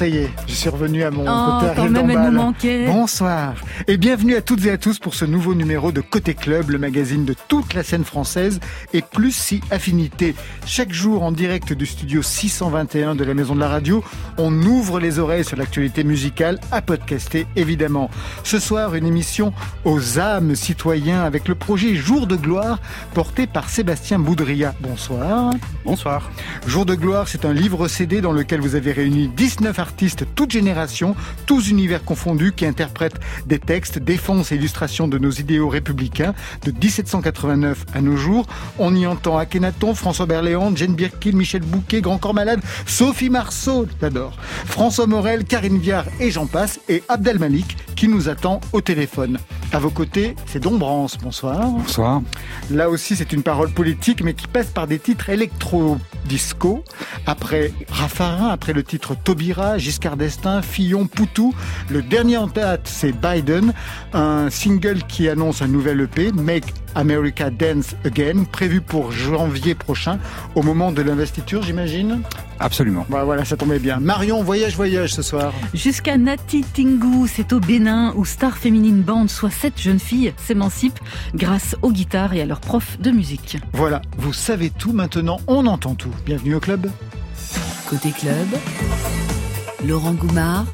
ça y est, je suis revenu à mon oh, côté quand même, elle nous manquait. Bonsoir et bienvenue à toutes et à tous pour ce nouveau numéro de Côté Club, le magazine de toute la scène française et plus si affinité. Chaque jour en direct du studio 621 de la Maison de la Radio, on ouvre les oreilles sur l'actualité musicale à podcaster évidemment. Ce soir, une émission aux âmes citoyens avec le projet Jour de gloire porté par Sébastien Boudria. Bonsoir. Bonsoir. Jour de gloire, c'est un livre CD dans lequel vous avez avez réuni 19 artistes, toutes générations, tous univers confondus, qui interprètent des textes, défense et illustrations de nos idéaux républicains de 1789 à nos jours. On y entend Akhenaton, François Berléand, Jane Birkin, Michel Bouquet, Grand Corps Malade, Sophie Marceau, j'adore, François Morel, Karine Viard et j'en passe, et Abdel Malik qui nous attend au téléphone. À vos côtés, c'est Dombrance. Bonsoir. Bonsoir. Là aussi, c'est une parole politique, mais qui passe par des titres électro-disco. Après Raffarin, après le titre Taubira, Giscard d'Estaing, Fillon, Poutou. Le dernier en tête, c'est Biden, un single qui annonce un nouvel EP, Make America Dance Again, prévu pour janvier prochain, au moment de l'investiture, j'imagine? Absolument. Bah voilà, ça tombait bien. Marion, voyage, voyage ce soir. Jusqu'à Nati Tingu, c'est au Bénin où Star Féminine Band, soit sept jeunes filles, s'émancipent grâce aux guitares et à leurs profs de musique. Voilà, vous savez tout maintenant, on entend tout. Bienvenue au club. Côté club, Laurent Goumard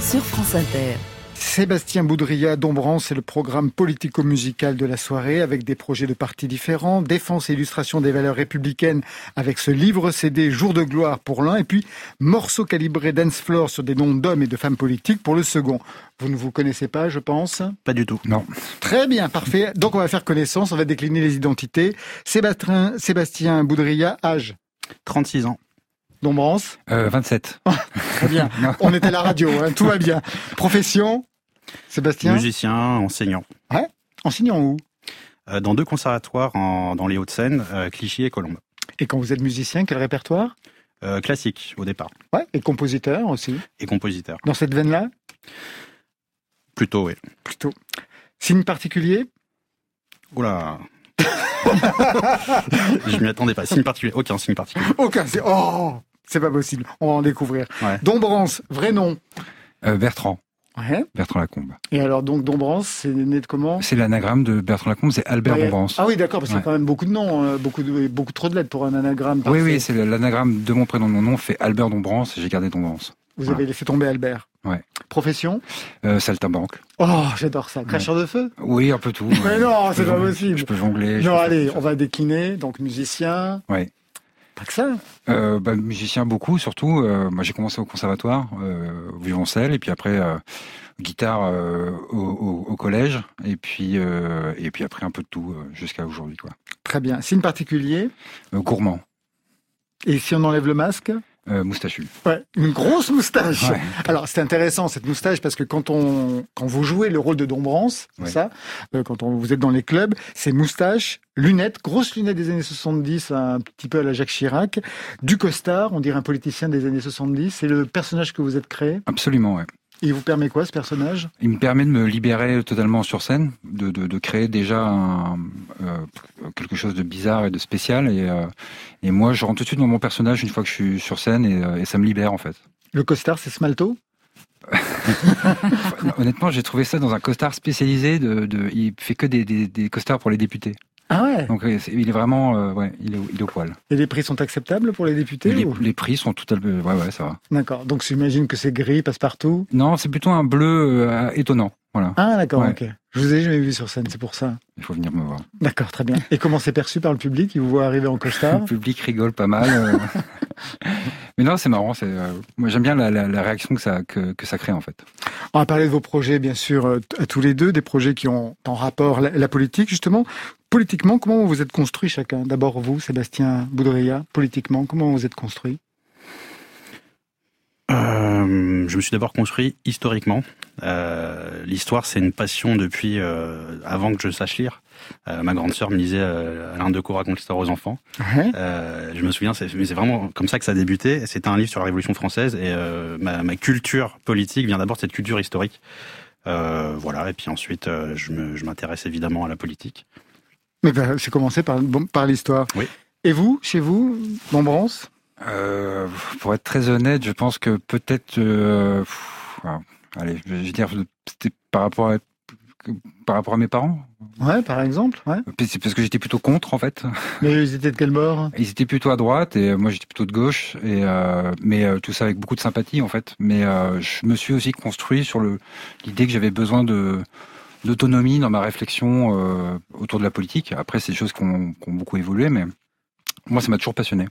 sur France Inter. Sébastien Boudria Dombran, c'est le programme politico-musical de la soirée avec des projets de partis différents, défense et illustration des valeurs républicaines avec ce livre CD Jour de gloire pour l'un et puis morceaux calibrés dance floor sur des noms d'hommes et de femmes politiques pour le second. Vous ne vous connaissez pas, je pense? Pas du tout. Non. Très bien, parfait. Donc on va faire connaissance, on va décliner les identités. Sébastien, Sébastien Boudria, âge? 36 ans. Dombrance euh, 27. Très bien. on est à la radio, hein, tout va bien. Profession Sébastien Musicien, enseignant. Ouais Enseignant où euh, Dans deux conservatoires dans les Hauts-de-Seine, euh, Clichy et Colombes. Et quand vous êtes musicien, quel répertoire euh, Classique, au départ. Ouais, et compositeur aussi Et compositeur. Dans cette veine-là Plutôt, oui. Plutôt. Signe particulier Oula Je m'y attendais pas. Signe particulier Aucun signe particulier. Aucun. Oh C'est pas possible. On va en découvrir. Ouais. Dombrance, vrai nom Bertrand. Ouais. Bertrand Lacombe. Et alors, donc, Dombrance, c'est né de comment? C'est l'anagramme de Bertrand Lacombe, c'est Albert Ouais. Dombrance. Ah oui, d'accord, parce qu'il y a quand même beaucoup de noms, euh, beaucoup, de, beaucoup trop de lettres pour un anagramme. Oui, parfait. oui, c'est l'anagramme de mon prénom. Mon nom fait Albert Dombrance j'ai gardé Dombrance. Vous avez laissé tomber Albert. Ouais. Profession? Euh, saltimbanque. Oh, j'adore ça. Cracheur de feu? Oui, un peu tout. Mais non, c'est pas possible. Je peux jongler. Non, allez, on va décliner. Donc, musicien. Ouais. Pas que ça. Euh, bah, musicien beaucoup, surtout. Euh, moi, j'ai commencé au conservatoire, euh, au violoncelle, et puis après euh, guitare au, au- au collège, et puis et puis après un peu de tout jusqu'à aujourd'hui, quoi. Très bien. Signe particulier? Gourmand, Et si on enlève le masque? Euh, moustachu. Ouais, une grosse moustache. Ouais. Alors c'est intéressant cette moustache parce que quand on quand vous jouez le rôle de Dombrance, Ouais. ça, euh, quand on, vous êtes dans les clubs, c'est moustache, lunettes, grosses lunettes des années 70, un petit peu à la Jacques Chirac, du costard, on dirait un politicien des années 70. C'est le personnage que vous êtes créé? Absolument, ouais. Et il vous permet quoi ce personnage? Il me permet de me libérer totalement sur scène, de, de, de créer déjà un, euh, quelque chose de bizarre et de spécial. Et, euh, et moi, je rentre tout de suite dans mon personnage une fois que je suis sur scène et, euh, et ça me libère en fait. Le costard, c'est Smalto? Honnêtement, j'ai trouvé ça dans un costard spécialisé. De, de, il fait que des, des, des costards pour les députés. Ah ouais. Donc euh, il est vraiment, euh, ouais, il est, au- il est au poil. Et les prix sont acceptables pour les députés Les, ou- les prix sont tout à fait, ouais, ouais, ça va. D'accord. Donc j'imagine que c'est gris, passe-partout? Non, c'est plutôt un bleu euh, étonnant. Voilà, Ah d'accord, Ouais. ok. Je vous ai jamais vu sur scène, c'est pour ça. il faut venir me voir. D'accord, très bien. Et comment c'est perçu par le public? Il vous voit arriver en costard? Le public rigole pas mal. euh. Mais non, c'est marrant. C'est, euh, moi, j'aime bien la, la, la réaction que ça, que, que ça crée en fait. On va parler de vos projets, bien sûr, à tous les deux, des projets qui ont en rapport la, la politique, justement. Politiquement, comment vous êtes construit chacun? D'abord vous, Sébastien Boudria, politiquement, comment vous êtes construit? Euh, je me suis d'abord construit historiquement. L'histoire, c'est une passion depuis avant que je sache lire. ma grande sœur me lisait Alain Decaux raconte l'histoire aux enfants. je me souviens, c'est vraiment comme ça que ça a débuté. C'était un livre sur la Révolution française et ma, ma, culture politique vient d'abord de cette culture historique. voilà, et puis ensuite, je m'intéresse évidemment à la politique. Mais ben, c'est commencé par, par l'histoire. Oui. Et vous, chez vous, Montbrance? Euh, Pour être très honnête, je pense que peut-être, euh, allez, je vais dire, c'était par rapport à par rapport à mes parents Ouais, par exemple. Ouais. C'est parce que j'étais plutôt contre en fait. Mais ils étaient de quel bord? Ils étaient plutôt à droite et moi j'étais plutôt de gauche et euh, mais euh, tout ça avec beaucoup de sympathie en fait. Mais euh, je me suis aussi construit sur le l'idée que j'avais besoin de d'autonomie dans ma réflexion euh, autour de la politique. Après, c'est des choses qui ont, qui ont beaucoup évolué, mais moi, ça m'a toujours passionné.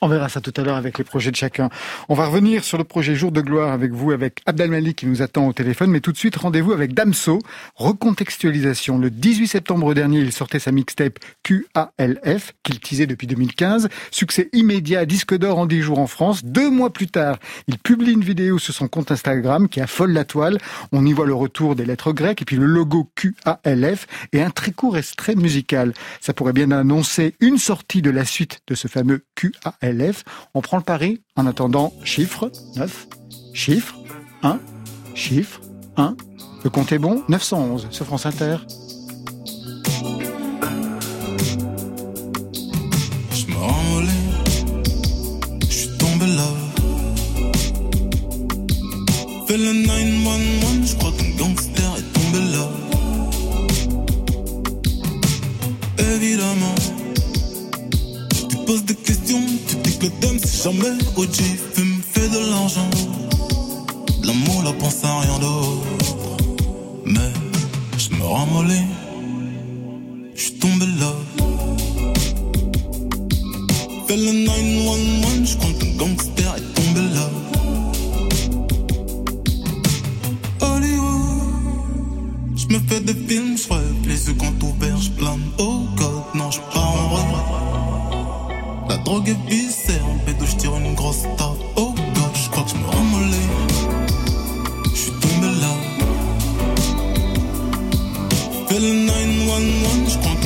On verra ça tout à l'heure avec les projets de chacun. On va revenir sur le projet Jour de gloire avec vous, avec Abdelmalik qui nous attend au téléphone. Mais tout de suite, rendez-vous avec Damso. Recontextualisation. Le 18 septembre dernier, il sortait sa mixtape QALF, qu'il teasait depuis 2015. Succès immédiat, disque d'or en 10 jours en France. Deux mois plus tard, il publie une vidéo sur son compte Instagram qui affole la toile. On y voit le retour des lettres grecques et puis le logo QALF et un très court extrait musical. Ça pourrait bien annoncer une sortie de la suite de ce fameux QALF on prend le pari en attendant chiffre 9, chiffre 1, chiffre 1. Le compte est bon 911 sur France Inter. Je je suis tombé là. Fais le 911, je crois qu'un gangster est tombé là. Évidemment, tu poses des questions que le c'est jamais OG Fume, fait de l'argent. L'amour, la pense à rien d'autre. Mais je me ramollis J'suis tombé là. Fais le 911 J'crois qu'un gangster est tombé là. Hollywood. J'me fais des films, j'rêve Les yeux quand ouverts, j'plane Oh God, non la drogue viscère, en pédo, je tire une grosse tape. Oh god, je crois que je me ramollis. Je suis tombé là. Fais le 911, je crois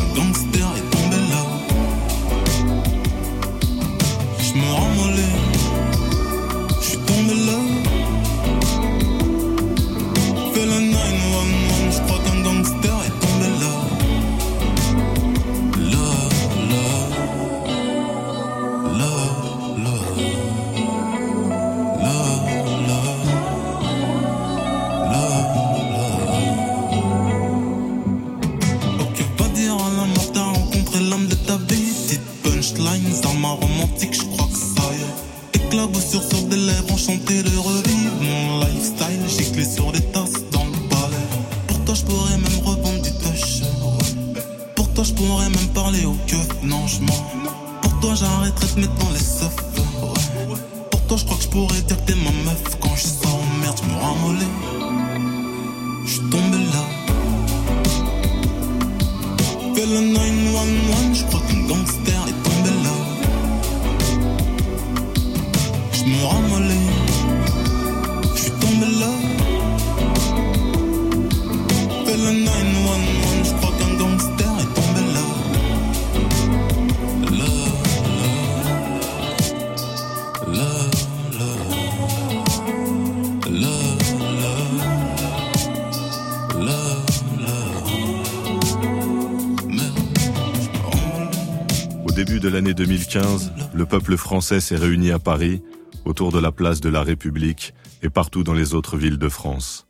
de l'année 2015, le peuple français s'est réuni à Paris, autour de la place de la République et partout dans les autres villes de France.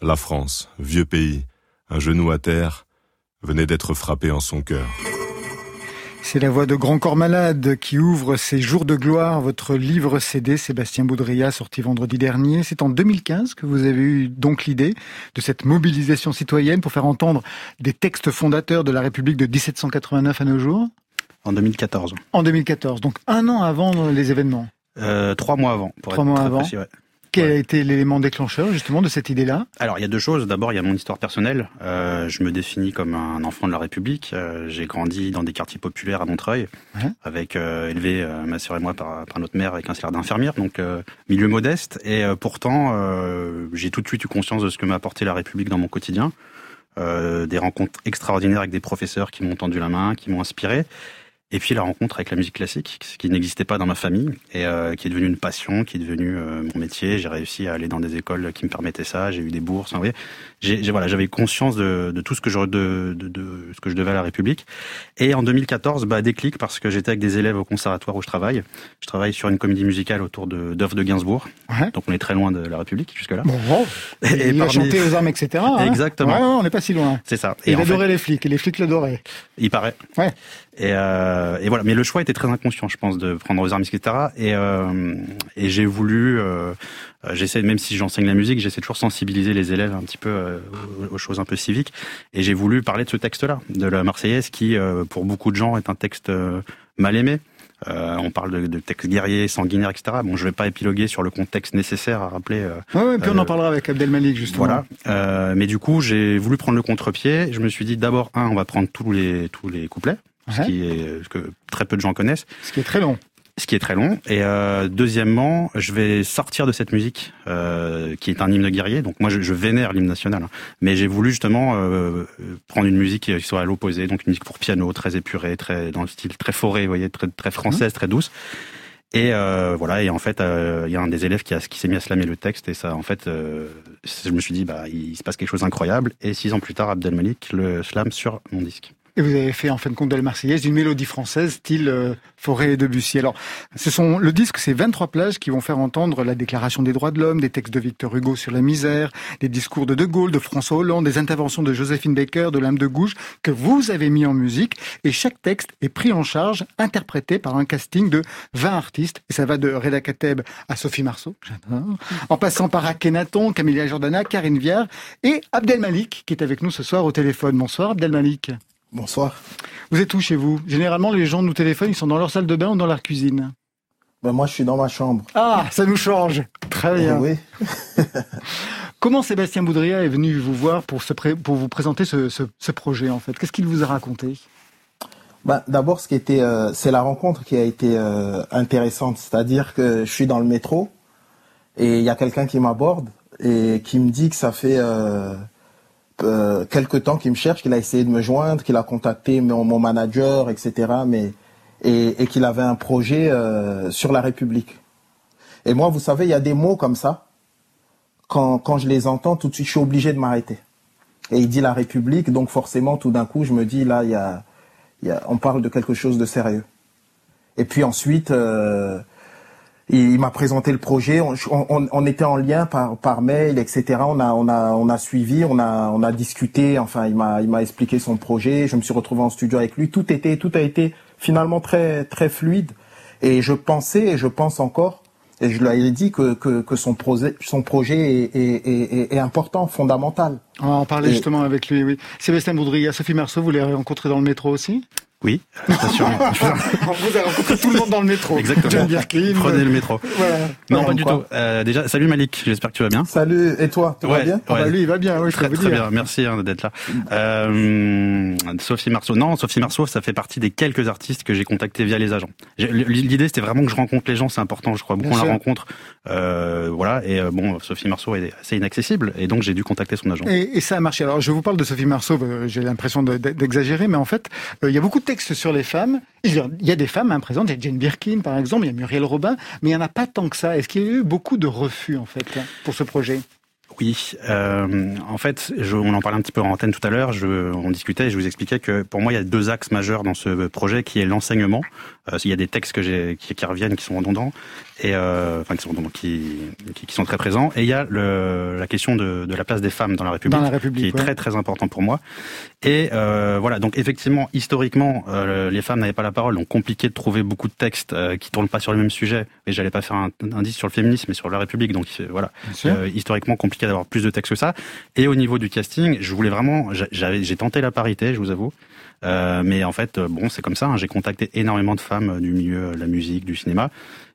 La France, vieux pays, un genou à terre, venait d'être frappé en son cœur. C'est la voix de Grand Corps Malade qui ouvre ces jours de gloire, votre livre CD, Sébastien Boudria, sorti vendredi dernier. C'est en 2015 que vous avez eu donc l'idée de cette mobilisation citoyenne pour faire entendre des textes fondateurs de la République de 1789 à nos jours En 2014. En 2014, donc un an avant les événements. Euh, trois mois avant. Pour Trois être mois très avant. précis, ouais. Quel a été l'élément déclencheur justement de cette idée-là? Alors il y a deux choses. D'abord il y a mon histoire personnelle. Euh, je me définis comme un enfant de la République. Euh, j'ai grandi dans des quartiers populaires à Montreuil, avec euh, élevé euh, ma sœur et moi par, par, notre mère avec un salaire d'infirmière, donc euh, milieu modeste. Et pourtant j'ai tout de suite eu conscience de ce que m'a apporté la République dans mon quotidien. des rencontres extraordinaires avec des professeurs qui m'ont tendu la main, qui m'ont inspiré. Et puis la rencontre avec la musique classique, ce qui n'existait pas dans ma famille et euh, qui est devenu une passion, qui est devenu euh, mon métier. J'ai réussi à aller dans des écoles qui me permettaient ça. J'ai eu des bourses. Vous voyez, j'ai, voilà, j'avais conscience de, de, tout ce que je de, de, de, ce que je devais à la République. Et en 2014, bah déclic parce que j'étais avec des élèves au conservatoire où je travaille. Je travaille sur une comédie musicale autour de d'œuvres de Gainsbourg. Ouais. Donc on est très loin de la République jusque là. Bon, bon. Et, il a chanté aux armes, etc. Hein Exactement. Ouais, on n'est pas si loin. C'est ça. Et il adorait les flics et les flics l'adoraient. Il paraît. Ouais. Et, euh, et, voilà. Mais le choix était très inconscient, je pense, de prendre aux armes, etc. Et, euh, et j'ai voulu, euh, j'essaie, même si j'enseigne la musique, j'essaie toujours sensibiliser les élèves un petit peu aux, choses un peu civiques. Et j'ai voulu parler de ce texte-là, de la Marseillaise, qui, euh, pour beaucoup de gens, est un texte euh, mal aimé. Euh, on parle de, de textes guerriers, sanguinaires, etc. Bon, je vais pas épiloguer sur le contexte nécessaire à rappeler. Euh, ouais, puis on en parlera avec Abdelmalik justement. Voilà. Euh, mais du coup, j'ai voulu prendre le contre-pied. Je me suis dit d'abord, un, on va prendre tous les tous les couplets ce qui est ce que très peu de gens connaissent. Ce qui est très long. Ce qui est très long. Et euh, deuxièmement, je vais sortir de cette musique euh, qui est un hymne guerrier. Donc moi, je, vénère l'hymne national, hein. mais j'ai voulu justement euh, prendre une musique qui soit à l'opposé, donc une musique pour piano, très épurée, très dans le style très forêt, voyez, très française, très douce. Et voilà, et en fait, il y a un des élèves qui, qui s'est mis à slammer le texte, et ça, en fait, je me suis dit, bah, il se passe quelque chose d'incroyable. Et six ans plus tard, Abdelmalik le slam sur mon disque. Et vous avez fait en fin de compte de la Marseillaise une mélodie française style euh, Forêt et Debussy. Alors, ce sont le disque, c'est 23 plages qui vont faire entendre la Déclaration des droits de l'homme, des textes de Victor Hugo sur la misère, des discours de De Gaulle, de François Hollande, des interventions de Joséphine Baker, de L'âme de Gouges, que vous avez mis en musique. Et chaque texte est pris en charge, interprété par un casting de 20 artistes. Et ça va de Reda Kateb à Sophie Marceau, en passant par Akhenaton, Camilla Jordana, Karine Viard et Abdel Malik, qui est avec nous ce soir au téléphone. Bonsoir Abdel Malik. Bonsoir. Vous êtes où chez vous? Généralement, les gens nous téléphonent, ils sont dans leur salle de bain ou dans leur cuisine ben Moi, je suis dans ma chambre. Ah, ça nous change. Très bien. Oui. Comment Sébastien Boudria est venu vous voir pour, pour vous présenter ce, projet, en fait? Qu'est-ce qu'il vous a raconté? Ben, D'abord, ce qui était, euh, c'est la rencontre qui a été euh, intéressante. C'est-à-dire que je suis dans le métro et il y a quelqu'un qui m'aborde et qui me dit que ça fait... Euh, euh, quelques temps qu'il me cherche, qu'il a essayé de me joindre, qu'il a contacté mon, mon manager, etc. Mais et, et qu'il avait un projet euh, sur la République. Et moi, vous savez, il y a des mots comme ça. Quand, quand je les entends, tout de suite, je suis obligé de m'arrêter. Et il dit la République, donc forcément, tout d'un coup, je me dis là, il y a, il y a, on parle de quelque chose de sérieux. Et puis ensuite, euh, il m'a présenté le projet. On, on, on, était en lien par, par mail, etc. On a, on a, on a suivi, on a, on a discuté. Enfin, il m'a, il m'a expliqué son projet. Je me suis retrouvé en studio avec lui. Tout était, tout a été finalement très, très fluide. Et je pensais, et je pense encore, et je lui ai dit que, que, que son projet, son projet est, est, est, est important, fondamental. On va en parler justement avec lui. Oui. Sébastien Boudria, Sophie Marceau, vous l'avez rencontré dans le métro aussi? Oui, Vous avez rencontré tout le monde dans le métro. Exactement. Prenez le métro. Non, pas du tout. Euh, déjà, salut Malik, j'espère que tu vas bien. Salut, et toi, tu vas bien ah bah, Lui, il va bien, oui, Très, très bien, merci hein, d'être là. Euh, Sophie Marceau, non, Sophie Marceau, ça fait partie des quelques artistes que j'ai contactés via les agents. L'idée, c'était vraiment que je rencontre les gens, c'est important, je crois beaucoup on la rencontre. Euh, voilà, et euh, bon, Sophie Marceau est assez inaccessible, et donc j'ai dû contacter son agent. Et, et, ça a marché. Alors, je vous parle de Sophie Marceau, euh, j'ai l'impression d'exagérer, mais en fait, il y a beaucoup de sur les femmes. Il y a des femmes hein, présentes, il y a Jane Birkin par exemple, il y a Muriel Robin, mais il n'y en a pas tant que ça. Est-ce qu'il y a eu beaucoup de refus en fait pour ce projet? Euh, en fait, je, on en parlait un petit peu en antenne tout à l'heure. On discutait et je vous expliquais que pour moi, il y a deux axes majeurs dans ce projet, qui est l'enseignement. Euh, il y a des textes que qui, qui, reviennent, qui sont redondants, et euh, enfin qui sont redondants, qui, qui, sont très présents. Et il y a le, la question de, de, la place des femmes dans la République, dans la République qui est très très important pour moi. Et voilà, donc effectivement, historiquement, les femmes n'avaient pas la parole, donc compliqué de trouver beaucoup de textes qui tournent pas sur le même sujet. Et j'allais pas faire un, un disque sur le féminisme, mais sur la République. Donc voilà, historiquement compliqué plus de textes que ça. Et au niveau du casting, je voulais vraiment, j'ai tenté la parité, je vous avoue. Euh, mais en fait, bon, c'est comme ça. Hein, j'ai contacté énormément de femmes du milieu de la musique, du cinéma.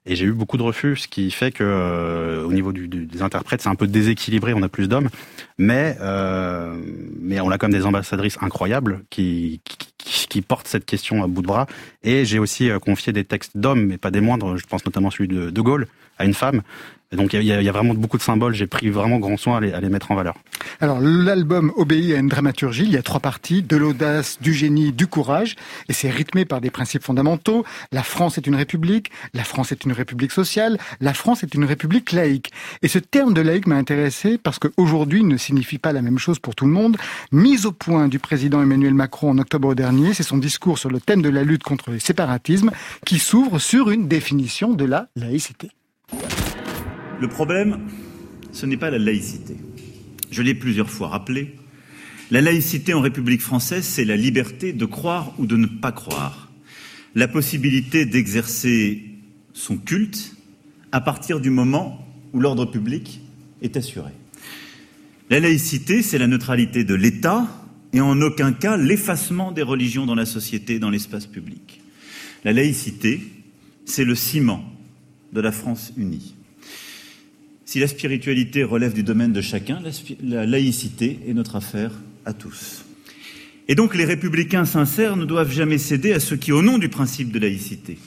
Et j'ai eu beaucoup de refus, ce qui fait que euh, au niveau des interprètes, c'est un peu déséquilibré. On a plus d'hommes, mais euh, mais on a comme des ambassadrices incroyables qui, qui, cette question à bout de bras. Et j'ai aussi euh, confié des textes d'hommes, mais pas des moindres. Je pense notamment celui de De Gaulle à une femme donc il y, y, a vraiment beaucoup de symboles, j'ai pris vraiment grand soin à les, à les, mettre en valeur. Alors l'album obéit à une dramaturgie, il y a trois parties, de l'audace, du génie, du courage, et c'est rythmé par des principes fondamentaux. La France est une république, la France est une république sociale, la France est une république laïque. Et ce terme de laïque m'a intéressé parce qu'aujourd'hui ne signifie pas la même chose pour tout le monde. Mise au point du président Emmanuel Macron en octobre dernier, c'est son discours sur le thème de la lutte contre les séparatismes qui s'ouvre sur une définition de la laïcité. Le problème, ce n'est pas la laïcité. Je l'ai plusieurs fois rappelé. La laïcité en République française, c'est la liberté de croire ou de ne pas croire, la possibilité d'exercer son culte à partir du moment où l'ordre public est assuré. La laïcité, c'est la neutralité de l'État et en aucun cas l'effacement des religions dans la société, dans l'espace public. La laïcité, c'est le ciment de la France unie. Si la spiritualité relève du domaine de chacun, la, laïcité est notre affaire à tous. Et donc les républicains sincères ne doivent jamais céder à ceux qui, au nom du principe de laïcité,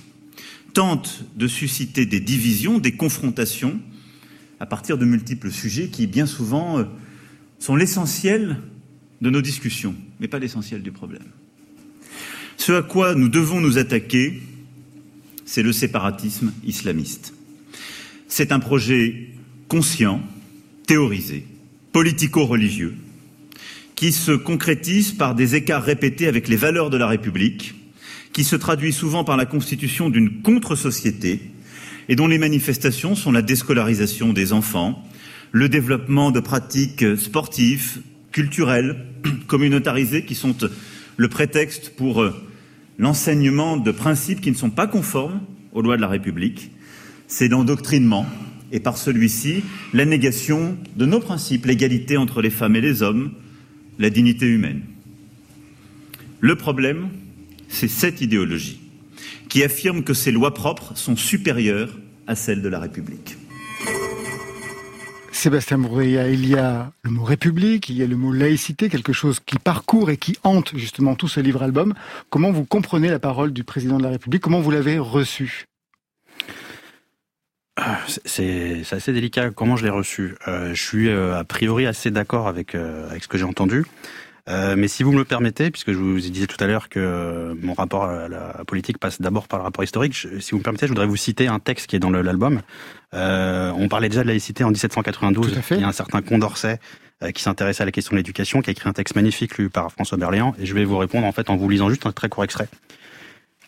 tentent de susciter des divisions, des confrontations, à partir de multiples sujets qui, bien souvent, euh, sont l'essentiel de nos discussions, mais pas l'essentiel du problème. Ce à quoi nous devons nous attaquer, c'est le séparatisme islamiste. C'est un projet conscient, théorisé, politico-religieux, qui se concrétise par des écarts répétés avec les valeurs de la République, qui se traduit souvent par la constitution d'une contre-société et dont les manifestations sont la déscolarisation des enfants, le développement de pratiques sportives, culturelles, communautarisées qui sont le prétexte pour l'enseignement de principes qui ne sont pas conformes aux lois de la République. C'est l'endoctrinement, et par celui-ci la négation de nos principes, l'égalité entre les femmes et les hommes, la dignité humaine. Le problème, c'est cette idéologie qui affirme que ces lois propres sont supérieures à celles de la République. Sébastien Bourreya, il y a le mot république, il y a le mot laïcité, quelque chose qui parcourt et qui hante justement tout ce livre-album. Comment vous comprenez la parole du président de la République? Comment vous l'avez reçu? C'est assez délicat. Comment je l'ai reçu euh, Je suis euh, a priori assez d'accord avec, euh, avec ce que j'ai entendu. Euh, mais si vous me le permettez, puisque je vous disais tout à l'heure que mon rapport à la politique passe d'abord par le rapport historique, si vous me permettez, je voudrais vous citer un texte qui est dans l'album. on parlait déjà de laïcité en 1792. Il y a un certain Condorcet qui s'intéressait à la question de l'éducation, qui a écrit un texte magnifique lu par François Berléand, et je vais vous répondre en fait en vous lisant juste un très court extrait.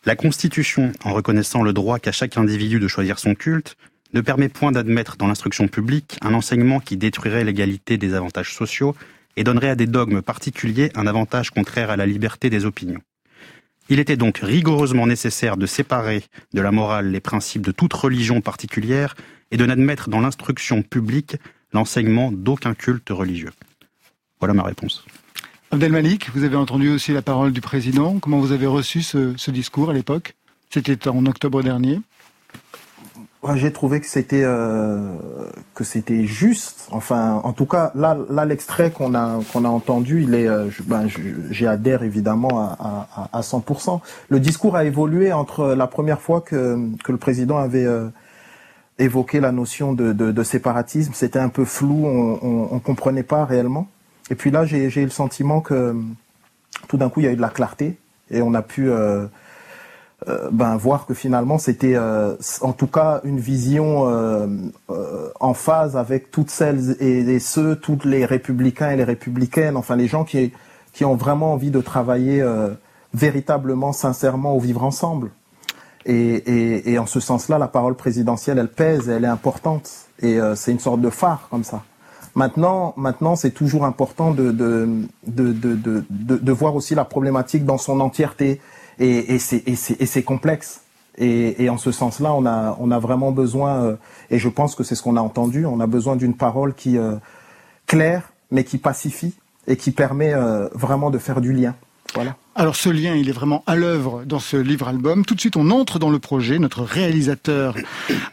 La Constitution, en reconnaissant le droit qu'a chaque individu de choisir son culte, ne permet point d'admettre dans l'instruction publique un enseignement qui détruirait l'égalité des avantages sociaux et donnerait à des dogmes particuliers un avantage contraire à la liberté des opinions. Il était donc rigoureusement nécessaire de séparer de la morale les principes de toute religion particulière et de n'admettre dans l'instruction publique l'enseignement d'aucun culte religieux. Voilà ma réponse. Abdelmalik, vous avez entendu aussi la parole du président. Comment vous avez reçu ce, ce discours à l'époque? C'était en octobre dernier. J'ai trouvé que c'était euh, que c'était juste. Enfin, en tout cas, là, l'extrait qu'on a qu'on a entendu, il est, euh, ben, j'y adhère évidemment à, à, à 100%. Le discours a évolué entre la première fois que que le président avait euh, évoqué la notion de, de, séparatisme, c'était un peu flou, on, on, comprenait pas réellement. Et puis là, j'ai eu le sentiment que tout d'un coup, il y a eu de la clarté et on a pu euh, euh, ben, voir que finalement c'était euh, en tout cas une vision euh, en phase avec toutes celles et, ceux, toutes les républicains et les républicaines, enfin les gens qui, qui ont vraiment envie de travailler véritablement, sincèrement au vivre ensemble. Et, et, et en ce sens-là, la parole présidentielle, elle pèse, elle est importante, et c'est une sorte de phare comme ça. Maintenant, maintenant, c'est toujours important de de, de, de, de, voir aussi la problématique dans son entièreté et, c'est complexe. Et, en ce sens-là, on a, on a vraiment besoin, euh, et je pense que c'est ce qu'on a entendu, on a besoin d'une parole qui euh, claire, mais qui pacifie et qui permet euh, vraiment de faire du lien. Voilà. Alors ce lien, il est vraiment à l'œuvre dans ce livre-album. Tout de suite, on entre dans le projet. Notre réalisateur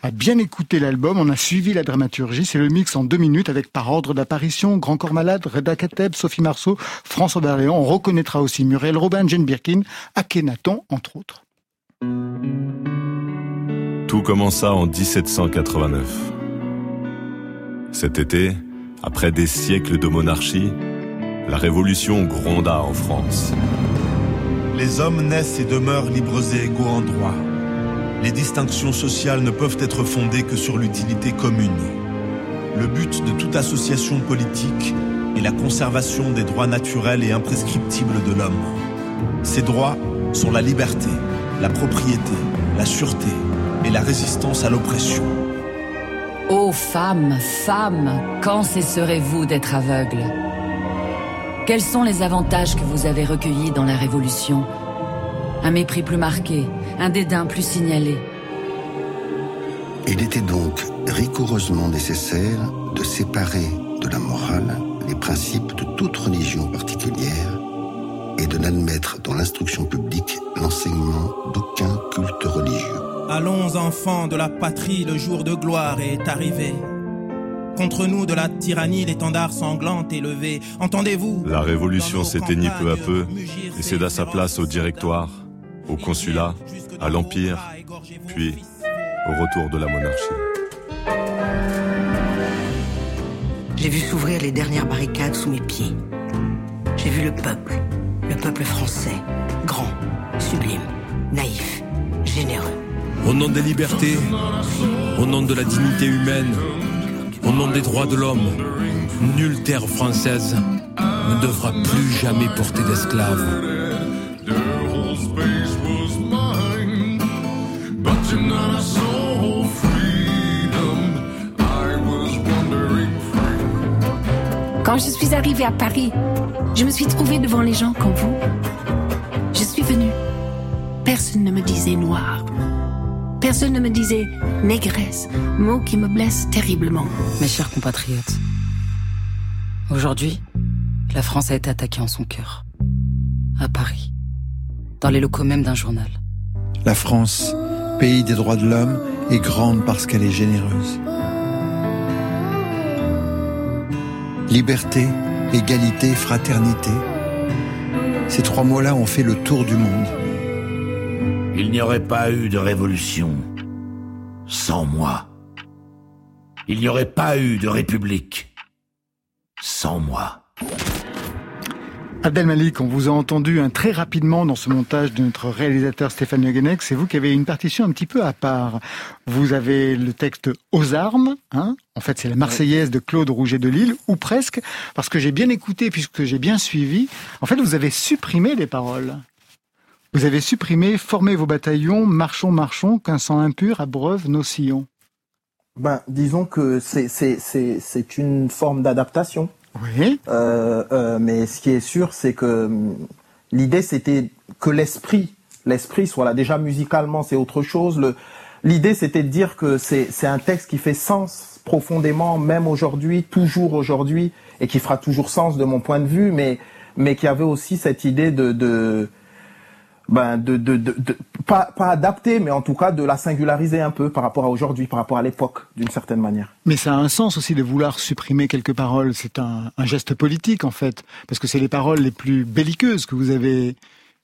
a bien écouté l'album, on a suivi la dramaturgie. C'est le mix en deux minutes avec par ordre d'apparition Grand Corps Malade, Reda Kateb, Sophie Marceau, François Berléand. On reconnaîtra aussi Muriel Robin, Jane Birkin, Akhenaton, entre autres. Tout commença en 1789. Cet été, après des siècles de monarchie, la révolution gronda en France. Les hommes naissent et demeurent libres et égaux en droit. Les distinctions sociales ne peuvent être fondées que sur l'utilité commune. Le but de toute association politique est la conservation des droits naturels et imprescriptibles de l'homme. Ces droits sont la liberté, la propriété, la sûreté et la résistance à l'oppression. Ô femmes, femmes, quand cesserez-vous d'être aveugles? Quels sont les avantages que vous avez recueillis dans la Révolution? Un mépris plus marqué, un dédain plus signalé. Il était donc rigoureusement nécessaire de séparer de la morale les principes de toute religion particulière et de n'admettre dans l'instruction publique l'enseignement d'aucun culte religieux. Allons enfants de la patrie, le jour de gloire est arrivé. Contre nous de la tyrannie, l'étendard sanglant est levé. Entendez-vous? La révolution s'éteignit peu à peu et céda sa place au directoire, au consulat, à l'empire, puis au retour de la monarchie. J'ai vu s'ouvrir les dernières barricades sous mes pieds. J'ai vu le peuple, le peuple français, grand, sublime, naïf, généreux. Au nom des libertés, au nom de la dignité humaine, au nom des droits de l'homme, nulle terre française ne devra plus jamais porter d'esclaves. Quand je suis arrivée à Paris, je me suis trouvée devant les gens comme vous. Je suis venue. Personne ne me disait noir. Personne ne me disait négresse, mot qui me blesse terriblement. Mes chers compatriotes, aujourd'hui, la France a été attaquée en son cœur. À Paris. Dans les locaux même d'un journal. La France, pays des droits de l'homme, est grande parce qu'elle est généreuse. Liberté, égalité, fraternité. Ces trois mots-là ont fait le tour du monde. Il n'y aurait pas eu de révolution sans moi. Il n'y aurait pas eu de république sans moi. Abdel Malik, on vous a entendu hein, très rapidement dans ce montage de notre réalisateur Stéphane Yogenek. C'est vous qui avez une partition un petit peu à part. Vous avez le texte aux armes. Hein en fait, c'est la Marseillaise de Claude Rouget de Lille, ou presque, parce que j'ai bien écouté, puisque j'ai bien suivi. En fait, vous avez supprimé les paroles. Vous avez supprimé Formez vos bataillons, marchons, marchons, qu'un sang impur abreuve nos sillons. Ben, disons que c'est une forme d'adaptation. Oui. Euh, euh, mais ce qui est sûr, c'est que hum, l'idée, c'était que l'esprit, l'esprit soit là. Déjà musicalement, c'est autre chose. L'idée, c'était de dire que c'est un texte qui fait sens profondément, même aujourd'hui, toujours aujourd'hui, et qui fera toujours sens de mon point de vue, mais mais qui avait aussi cette idée de, de ben de, de, de, pas, pas adapter, mais en tout cas de la singulariser un peu par rapport à aujourd'hui, par rapport à l'époque, d'une certaine manière. Mais ça a un sens aussi de vouloir supprimer quelques paroles. C'est un, un, geste politique en fait, parce que c'est les paroles les plus belliqueuses que vous avez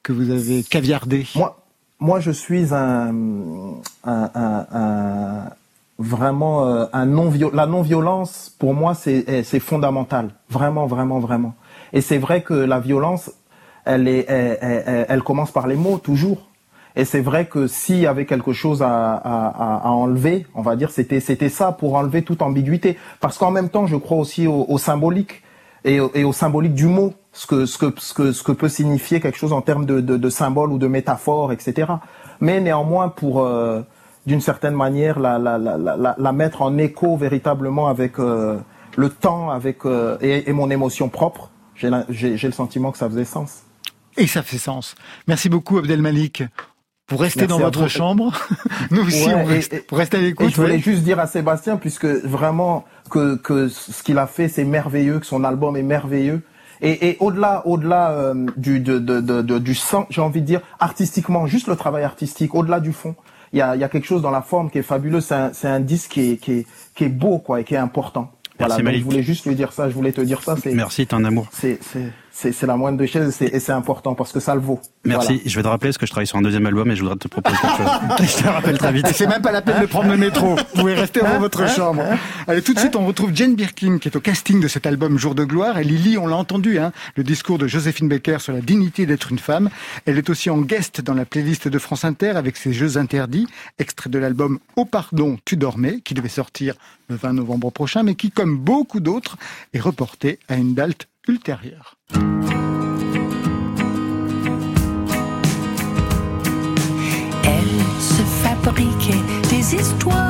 que vous avez caviardées. Moi, moi, je suis un, un, un, un vraiment euh, un non la non-violence pour moi c'est c'est fondamental, vraiment, vraiment, vraiment. Et c'est vrai que la violence elle, commence par les mots toujours. Et c'est vrai que s'il y avait quelque chose à, enlever, on va dire, c'était c'était ça pour enlever toute ambiguïté. Parce qu'en même temps, je crois aussi au, symbolique et, au symbolique du mot, ce que ce que ce que ce que peut signifier quelque chose en termes de, de, symbole ou de métaphore, etc. Mais néanmoins, pour euh, d'une certaine manière la, mettre en écho véritablement avec euh, le temps, avec euh, et, mon émotion propre, j'ai le sentiment que ça faisait sens. Et ça fait sens. Merci beaucoup Abdel Malik. Pour rester dans votre chambre, nous aussi, on reste, pour rester à l'écoute. Je voulais juste dire à Sébastien, puisque vraiment que, que ce qu'il a fait, c'est merveilleux, que son album est merveilleux, Et, au-delà, au-delà euh, du de, de, de, du sens, j'ai envie de dire artistiquement, juste le travail artistique, au-delà du fond, il y a, y a quelque chose dans la forme qui est fabuleux. C'est un, c'est un disque qui est, qui est qui est beau quoi et qui est important. Voilà, donc je voulais juste lui dire ça, je voulais te dire ça. Merci, t'es un amour. C'est, c'est, c'est la moindre des choses et c'est important parce que ça le vaut. Merci. Je vais te rappeler parce que je travaille sur un deuxième album et je voudrais te proposer quelque chose. je te rappelle très vite. C'est même pas la peine de prendre le métro. Vous pouvez rester dans votre hein chambre. Allez, tout de suite, on retrouve Jane Birkin qui est au casting de cet album Jour de gloire. Et Lily, on l'a entendu, hein, le discours de Joséphine Baker sur la dignité d'être une femme. Elle est aussi en guest dans la playlist de France Inter avec ses jeux interdits, extrait de l'album Au pardon, tu dormais, qui devait sortir le 20 novembre prochain, mais qui, comme beaucoup d'autres, est reporté à une date ultérieure. fabriquer des histoires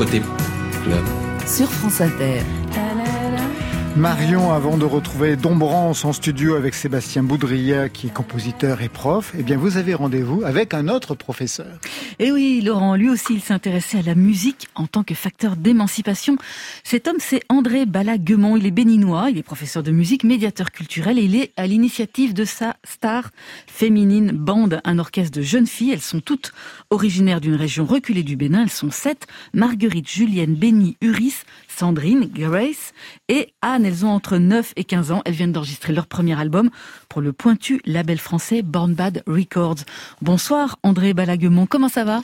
côté club. Sur France Inter. Marion, avant de retrouver Dombrance en studio avec Sébastien Boudria, qui est compositeur et prof, eh bien, vous avez rendez-vous avec un autre professeur. Et eh oui, Laurent, lui aussi, il s'intéressait à la musique en tant que facteur d'émancipation. Cet homme, c'est André Balaguemont. Il est béninois, il est professeur de musique, médiateur culturel et il est à l'initiative de sa star féminine bande, un orchestre de jeunes filles. Elles sont toutes originaires d'une région reculée du Bénin. Elles sont sept. Marguerite, Julienne, Béni, Uris, Sandrine, Grace et Anne. Elles ont entre 9 et 15 ans. Elles viennent d'enregistrer leur premier album pour le pointu label français Born Bad Records. Bonsoir André Balaguemont, comment ça va?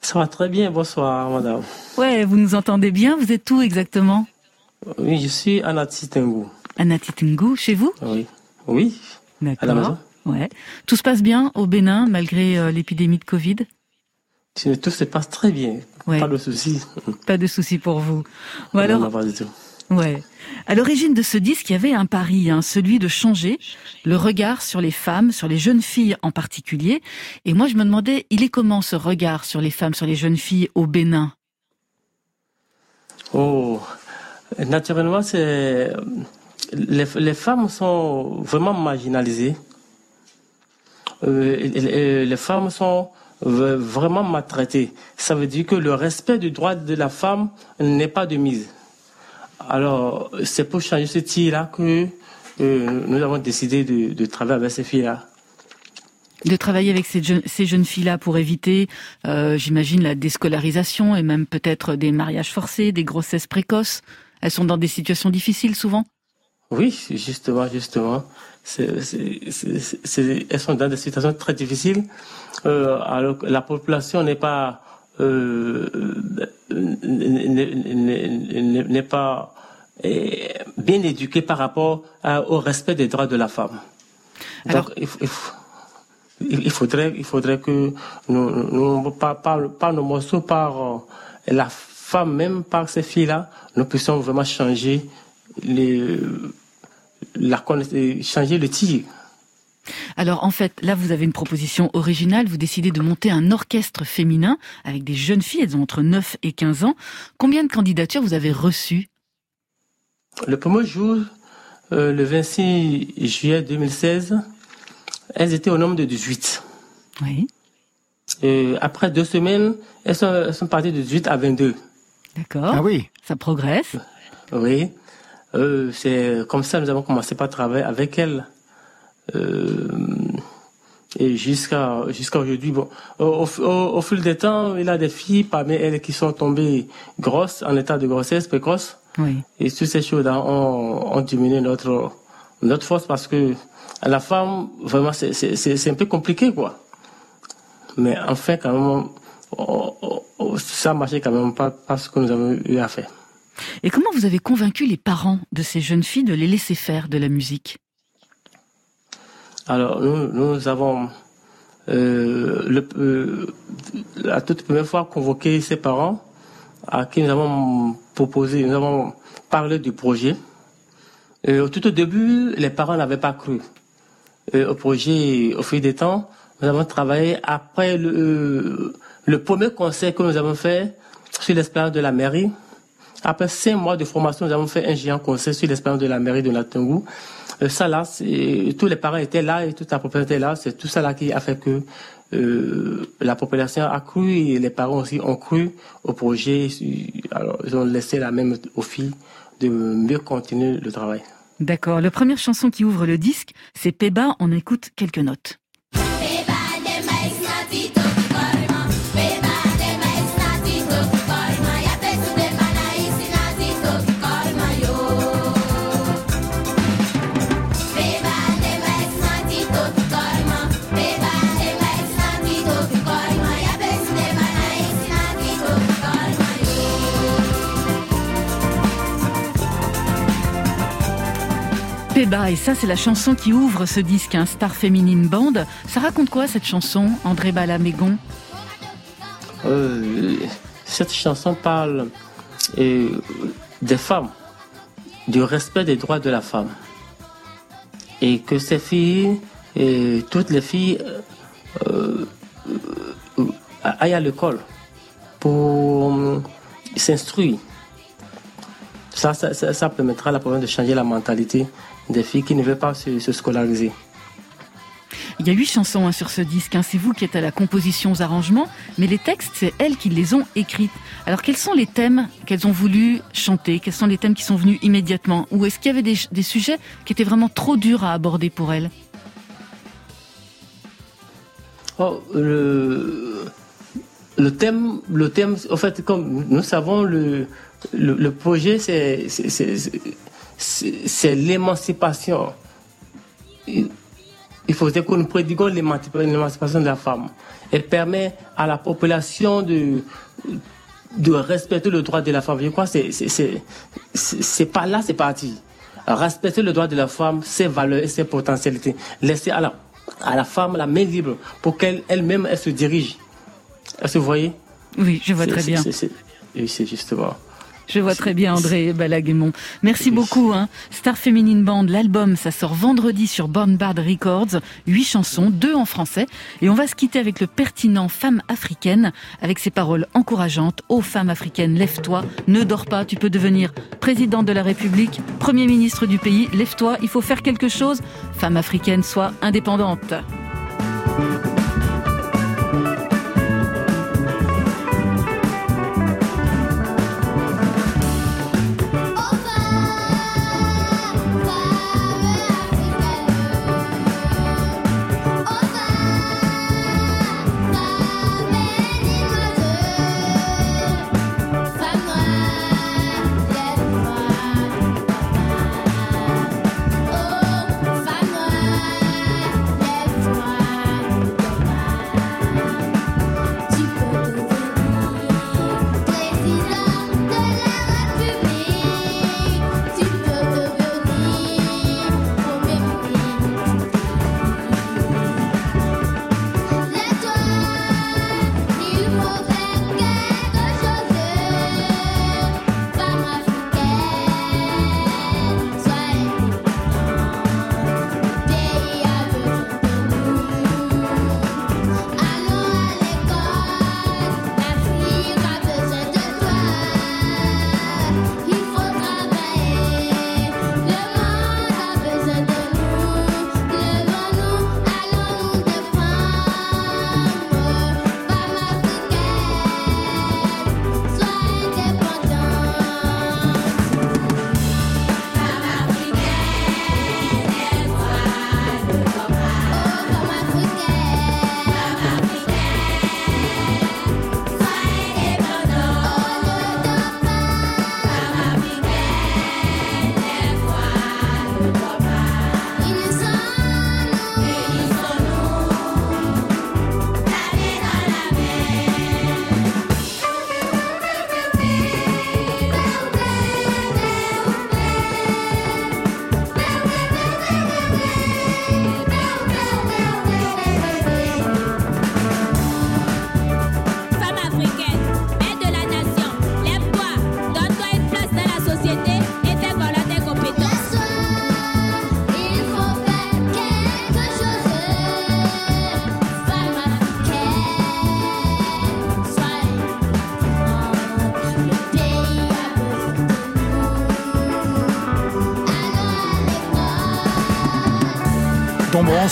Ça va très bien, bonsoir madame. Ouais, vous nous entendez bien? Vous êtes où exactement? Oui, je suis à Natitingu. À Natitingu, chez vous? Oui. Oui. D'accord. À la maison. Ouais. Tout se passe bien au Bénin malgré euh, l'épidémie de Covid? Tout se passe très bien. Pas de soucis. Pas de soucis pour vous. Bon, alors, pas du tout. Ouais. À l'origine de ce disque, il y avait un pari, hein, celui de changer le regard sur les femmes, sur les jeunes filles en particulier. Et moi, je me demandais, il est comment ce regard sur les femmes, sur les jeunes filles au Bénin? Oh, naturellement, c'est les, les, femmes sont vraiment marginalisées. Euh, les femmes sont vraiment maltraité. Ça veut dire que le respect du droit de la femme n'est pas de mise. Alors, c'est pour changer ce tir-là que euh, nous avons décidé de, travailler avec ces filles-là. de travailler avec ces, jeunes, ces jeunes filles-là pour éviter, euh, j'imagine, la déscolarisation et même peut-être des mariages forcés, des grossesses précoces. Elles sont dans des situations difficiles souvent? Oui, justement, justement. Elles sont dans des situations très difficiles. Euh, alors que la population n'est pas euh, n'est- n'est pas bien éduquée par rapport à- au respect des droits de la femme. Donc, il, faut- il faut- il- il faudrait, il faudrait que nous, nous par, par, par nos morceaux, par euh, la femme même, par ces filles-là, nous puissions vraiment changer les, la, changer le tir. Alors en fait, là vous avez une proposition originale, vous décidez de monter un orchestre féminin avec des jeunes filles, elles ont entre 9 et 15 ans. Combien de candidatures vous avez reçues? Le premier jour, euh, le 26 juillet 2016, elles étaient au nombre de 18. Oui. Et après deux semaines, elles sont, elles sont parties de 18 à 22. D'accord. Ah oui. Ça progresse. Oui. Euh, c'est comme ça nous avons commencé par travailler avec elles. Euh, et jusqu'à jusqu'à aujourd'hui, bon, au, au, au- fil des temps, il y a des filles parmi elles qui sont tombées grosses, en état de grossesse précoce. Oui. Et toutes ces choses-là ont, ont diminué notre, notre force parce que la femme, vraiment, c'est- un peu compliqué, quoi. Mais enfin, quand même, on- on- ça marchait quand même pas, pas ce que nous avons eu à faire. Et comment vous avez convaincu les parents de ces jeunes filles de les laisser faire de la musique? Alors, nous, avons, euh, euh, la toute première fois convoqué ses parents, à qui nous avons proposé, nous avons parlé du projet. Et au tout au début, les parents n'avaient pas cru Et au projet. Au fil des temps, nous avons travaillé après le, le premier conseil que nous avons fait sur l'expérience de la mairie. Après cinq mois de formation, nous avons fait un géant conseil sur l'expérience de la mairie de Natungu. Euh, ça là, c'est- tous les parents étaient là et toute la population était là. C'est tout ça là qui a fait que euh, la population a cru et les parents aussi ont cru au projet. Alors, ils ont laissé la même aux filles de mieux continuer le travail. D'accord. La première chanson qui ouvre le disque, c'est Peba. On écoute quelques notes. Et ça c'est la chanson qui ouvre ce disque, un Star Féminine Band. Ça raconte quoi cette chanson, André Balamégon? Euh, cette chanson parle des femmes, du respect des droits de la femme. Et que ces filles, toutes les filles, euh, euh, aillent à l'école pour s'instruire. Ça, ça, ça, permettra à la province de changer la mentalité des filles qui ne veulent pas se, se scolariser. Il y a huit chansons hein, sur ce disque. hein. C'est vous qui êtes à la composition, aux arrangements, mais les textes, c'est elles qui les ont écrites. Alors, quels sont les thèmes qu'elles ont voulu chanter? Quels sont les thèmes qui sont venus immédiatement? Ou est-ce qu'il y avait des, des sujets qui étaient vraiment trop durs à aborder pour elles? Oh, le, le thème, le thème, en fait, comme nous savons, le, le, le projet, c'est, l'émancipation. Il, il faudrait que nous prédiguons l'émancipa- l'émancipation de la femme. Elle permet à la population de, de respecter le droit de la femme. Je crois que c'est, pas là, c'est parti. Respecter le droit de la femme, ses valeurs et ses potentialités. Laisser à la, à la femme la main libre pour qu'elle elle-même elle se dirige. Est-ce que vous voyez? Oui, je vois très bien. Oui, c'est justement. Je vois très bien André Balaguemont. Merci beaucoup. Hein. Star Féminine Band, l'album, ça sort vendredi sur Born Bad Records. Huit chansons, deux en français. Et on va se quitter avec le pertinent Femme africaine, avec ses paroles encourageantes. Ô femme africaine, lève-toi, ne dors pas, tu peux devenir présidente de la République, Premier ministre du pays. Lève-toi, il faut faire quelque chose. Femme africaine, sois indépendante.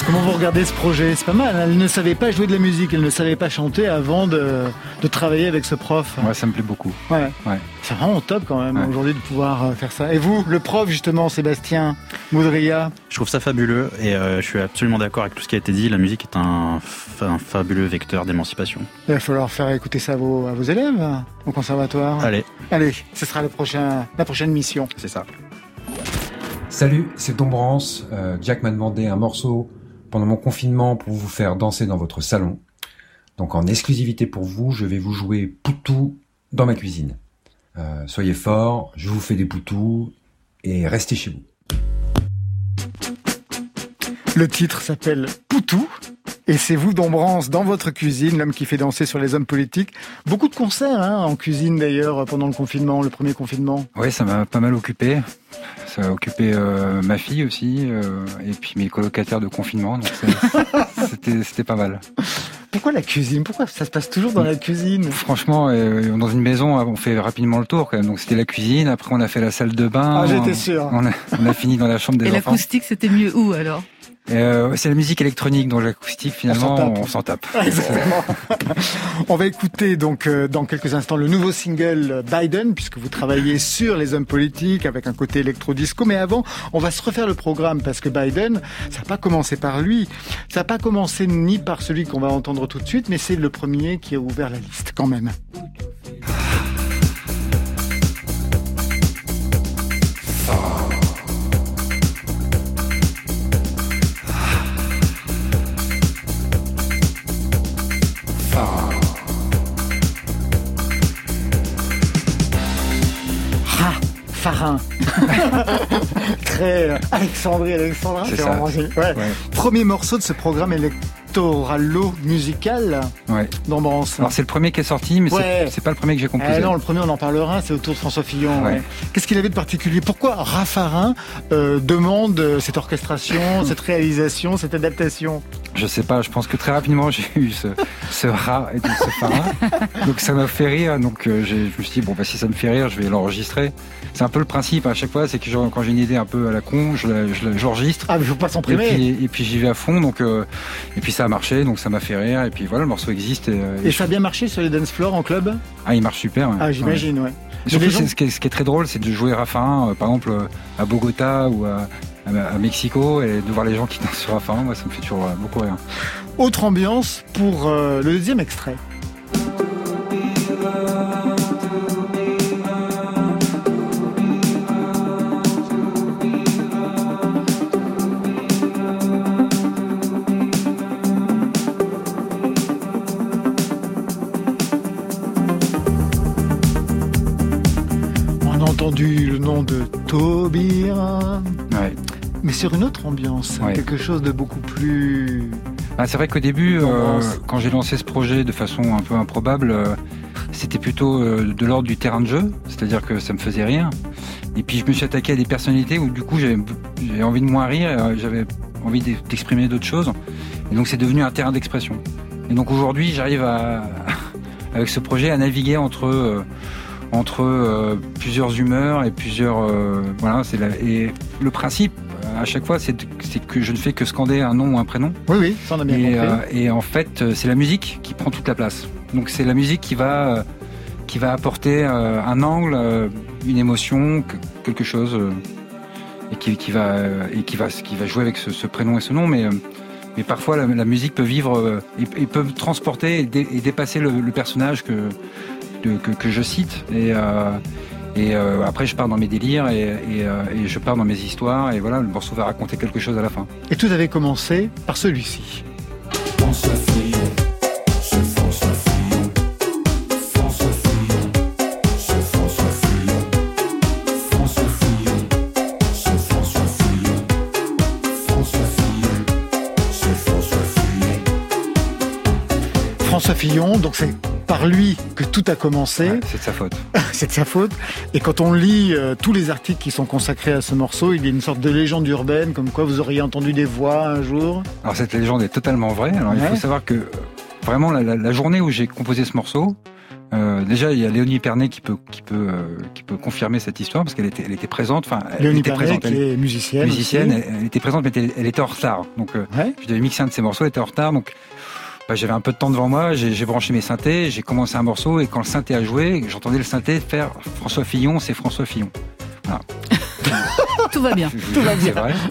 Comment vous regardez ce projet? C'est pas mal. hein. Elle ne savait pas jouer de la musique, elle ne savait pas chanter avant de, de travailler avec ce prof. Ouais, ça me plaît beaucoup. Ouais. Ouais. C'est vraiment top quand même Ouais. aujourd'hui de pouvoir euh, faire ça. Et vous, le prof justement, Sébastien Moudria? Je trouve ça fabuleux et euh, je suis absolument d'accord avec tout ce qui a été dit. La musique est un, fa- un fabuleux vecteur d'émancipation. Il va falloir faire écouter ça à vos, à vos élèves au conservatoire. Allez. Allez, ce sera le prochain, la prochaine mission. C'est ça. Salut, c'est Dombrance. Euh, Jack m'a demandé un morceau pendant mon confinement pour vous faire danser dans votre salon. Donc en exclusivité pour vous, je vais vous jouer Poutou dans ma cuisine. Euh, soyez forts, je vous fais des poutous et restez chez vous. Le titre s'appelle Poutou. Et c'est vous, Dombrance, dans votre cuisine, l'homme qui fait danser sur les hommes politiques. Beaucoup de concerts hein, en cuisine d'ailleurs pendant le confinement, le premier confinement. Ouais, ça m'a pas mal occupé. Ça a occupé euh, ma fille aussi, euh, et puis mes colocataires de confinement. Donc c'était c'était pas mal. Pourquoi la cuisine? Pourquoi ça se passe toujours dans la cuisine? Franchement, euh, dans une maison, on fait rapidement le tour quand même. Donc c'était la cuisine. Après, on a fait la salle de bain. Ah, j'étais On- sûr. On a, on a fini dans la chambre des Et enfants. l'acoustique, c'était mieux où alors? Euh, c'est la musique électronique, donc l'acoustique finalement, on s'en tape. Exactement. On va écouter donc euh, dans quelques instants le nouveau single Biden, puisque vous travaillez sur les hommes politiques avec un côté électro-disco. Mais avant, on va se refaire le programme parce que Biden, ça n'a pas commencé par lui, ça n'a pas commencé ni par celui qu'on va entendre tout de suite, mais c'est le premier qui a ouvert la liste quand même. Farin. Très euh, Alexandrie, Alexandra. C'est. Ouais. Ouais. Premier morceau de ce programme électoralo-musical Ouais. d'Ambrance. Alors c'est le premier qui est sorti, mais c'est- Ouais. c'est pas le premier que j'ai composé. Eh non, le premier, on en parlera, c'est autour de François Fillon. Ouais. ouais. Qu'est-ce qu'il avait de particulier? Pourquoi Raffarin euh, demande euh, cette orchestration, cette réalisation, cette adaptation? Je sais pas, je pense que très rapidement j'ai eu ce, ce rat et ce phara. donc ça m'a fait rire, donc euh, j'ai- je me suis dit, bon bah si ça me fait rire, je vais l'enregistrer. C'est un peu le principe à chaque fois, c'est que je- quand j'ai une idée un peu à la con, je la- je j'enregistre. Ah, mais faut pas s'en Et priver. puis, et puis j'y vais à fond, donc euh, et puis ça a marché, donc ça m'a fait rire, et puis voilà, le morceau existe. Et, euh, et Et je- ça a bien marché sur les dance floors en club? Ah, il marche super. ouais. Ah, j'imagine, ouais. Surtout, gens- ce, qui est, ce qui est très drôle, c'est de jouer Raffarin, euh, par exemple, à Bogota ou à, Mexico, et de voir les gens qui dansent sur Raffarin, moi, ça me fait toujours beaucoup rire. Autre ambiance pour euh, le deuxième extrait. Entendu le nom de Taubira, Ouais. mais sur une autre ambiance, Ouais. quelque chose de beaucoup plus... Ah, c'est vrai qu'au début, euh, quand j'ai lancé ce projet de façon un peu improbable, euh, c'était plutôt euh, de l'ordre du terrain de jeu, c'est-à-dire que ça me faisait rire. Et puis je me suis attaqué à des personnalités où du coup j'avais envie de moins rire, j'avais envie d'ex- d'exprimer d'autres choses. Et donc c'est devenu un terrain d'expression. Et donc aujourd'hui j'arrive à, avec ce projet à naviguer entre entre euh, plusieurs humeurs et plusieurs euh, voilà c'est la- et le principe à chaque fois c'est que je ne fais que scander un nom ou un prénom Oui, oui, ça on a bien et, compris. euh, et en fait, euh, c'est la musique qui prend toute la place. Donc c'est la musique qui va euh, qui va apporter euh, un angle, euh, une émotion, que- quelque chose, euh, et qui, qui va euh, et qui va qui va jouer avec ce, ce prénom et ce nom. Mais euh, mais parfois la, la musique peut vivre euh, et, et peut transporter et, dé- et dépasser le, le personnage que, de- que que je cite. Et euh, et euh, après, je pars dans mes délires et, et, euh, et je pars dans mes histoires. Et voilà, le morceau va raconter quelque chose à la fin. Et tout avait commencé par celui-ci. Fillon, donc c'est par lui que tout a commencé. c'est de sa faute. c'est de sa faute. Et quand on lit euh, tous les articles qui sont consacrés à ce morceau, il y a une sorte de légende urbaine, comme quoi vous auriez entendu des voix un jour. Alors cette légende est totalement vraie. Alors il Ouais. faut savoir que vraiment la, la- la journée où j'ai composé ce morceau, Euh, déjà, il y a Léonie Pernet qui peut qui peut euh, qui peut confirmer cette histoire parce qu'elle était elle était présente. Enfin, Léonie était Pernet, présente. qui Elle- est musicienne. musicienne. Elle, elle était présente, mais elle, elle était en retard. Donc, euh, je devais mixer un de ses morceaux. Elle était en retard, donc. Bah, j'avais un peu de temps devant moi, j'ai branché mes synthés, j'ai commencé un morceau et quand le synthé a joué, j'entendais le synthé faire François Fillon, c'est François Fillon. Voilà. Tout va bien. Tout va bien. C'est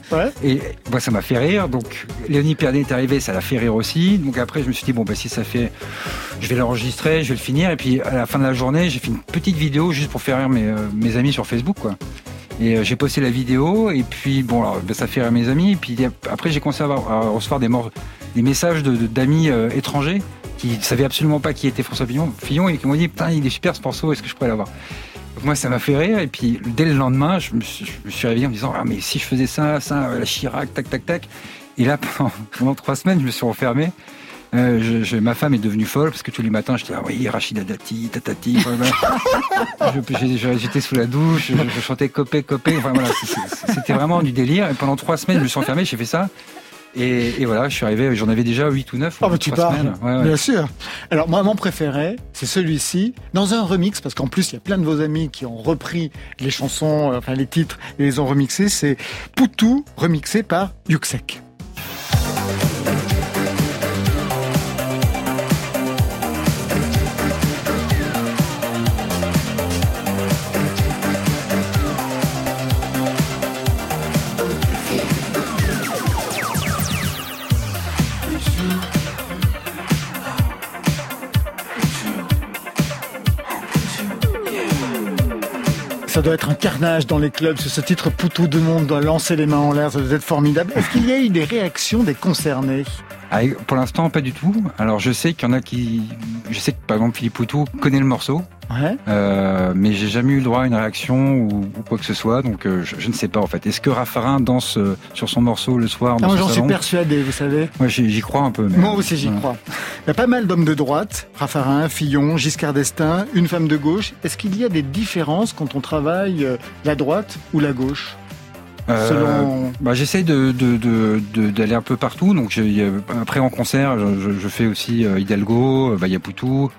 vrai. Et moi, ça m'a fait rire. Donc, Léonie Pernet est arrivée, ça l'a fait rire aussi. Donc après, je me suis dit, bon, bah, si ça fait, je vais l'enregistrer, je vais le finir. Et puis, à la fin de la journée, j'ai fait une petite vidéo juste pour faire rire mes, euh, mes amis sur Facebook, quoi. Et euh, j'ai posté la vidéo, et puis bon, alors, bah, ça fait rire mes amis. Et puis après, j'ai commencé à, avoir- à recevoir des, mor- des messages d'amis euh, étrangers qui ne savaient absolument pas qui était François Fillon, et qui m'ont dit, putain, il est super ce morceau, est-ce que je pourrais l'avoir? Moi, ça m'a fait rire. Et puis, dès le lendemain, je me suis, réveillé en me disant, ah, mais si je faisais ça, ça, euh, la Chirac, tac, tac, tac. Et là, pendant, pendant trois semaines, je me suis renfermé. Euh, je, ma femme est devenue folle parce que tous les matins, je disais, ah oui, Rachida Dati, tatati. J'étais sous la douche, je, chantais copé, copé. C'était vraiment du délire. Et pendant trois semaines, je me suis enfermé, j'ai fait ça. Et, et voilà, je suis arrivé, j'en avais déjà 8 ou 9. Ah bah tu parles, Ouais, ouais. bien sûr. Alors moi, mon préféré, c'est celui-ci, dans un remix, parce qu'en plus, il y a plein de vos amis qui ont repris les chansons, euh, enfin les titres, et les ont remixés. C'est Poutou, remixé par Yuxek. Ça doit être un carnage dans les clubs. Sur ce titre, Poutou, le monde doit lancer les mains en l'air. Ça doit être formidable. Est-ce qu'il y a eu des réactions des concernés? Ah, pour l'instant, pas du tout. Alors, je sais qu'il y en a qui. Je sais que, par exemple, Philippe Poutou connaît le morceau. Ouais. Euh, mais j'ai jamais eu le droit à une réaction ou, ou quoi que ce soit, donc euh, je, je ne sais pas en fait. Est-ce que Raffarin danse euh, sur son morceau le soir Ah, dans Moi, son j'en suis persuadé, vous savez. Moi, j'y j'y crois un peu. Mais... Moi aussi, j'y crois. Il y a pas mal d'hommes de droite, Raffarin, Fillon, Giscard d'Estaing, une femme de gauche. Est-ce qu'il y a des différences quand on travaille euh, la droite ou la gauche? Euh, Selon- bah, j'essaie de de- de- de- d'aller un peu partout. Donc après en concert, je, je- fais aussi euh, Hidalgo, euh, bah, il y a Poutou.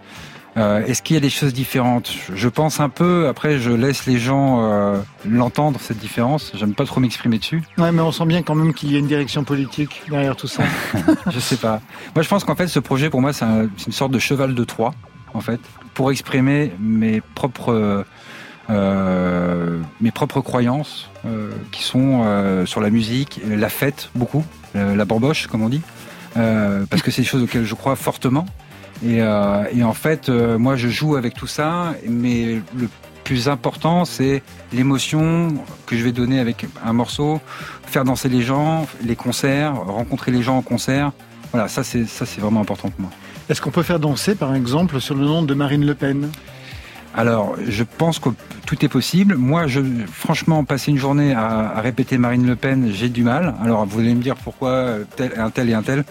Euh, Est-ce qu'il y a des choses différentes? Je- pense un peu. Après, je laisse les gens euh, l'entendre cette différence. J'aime pas trop m'exprimer dessus. Ouais, mais on sent bien quand même qu'il y a une direction politique derrière tout ça. je sais pas. Moi, je pense qu'en fait, ce projet, pour moi, c'est un- c'est une sorte de cheval de Troie, en fait, pour exprimer mes propres, euh, mes propres croyances, euh, qui sont euh, sur la musique, la fête, beaucoup, euh, la bamboche, comme on dit, euh, parce que c'est des choses auxquelles je crois fortement. Et, et en fait, moi, je joue avec tout ça, mais le plus important, c'est l'émotion que je vais donner avec un morceau, faire danser les gens, les concerts, rencontrer les gens en concert. Voilà, ça c'est ça c'est vraiment important pour moi. Est-ce qu'on peut faire danser, par exemple, sur le nom de Marine Le Pen? Alors, je pense que tout est possible. Moi, je, franchement, passer une journée à, à répéter Marine Le Pen, j'ai du mal. Alors, vous allez me dire pourquoi euh, tel, un tel et un tel.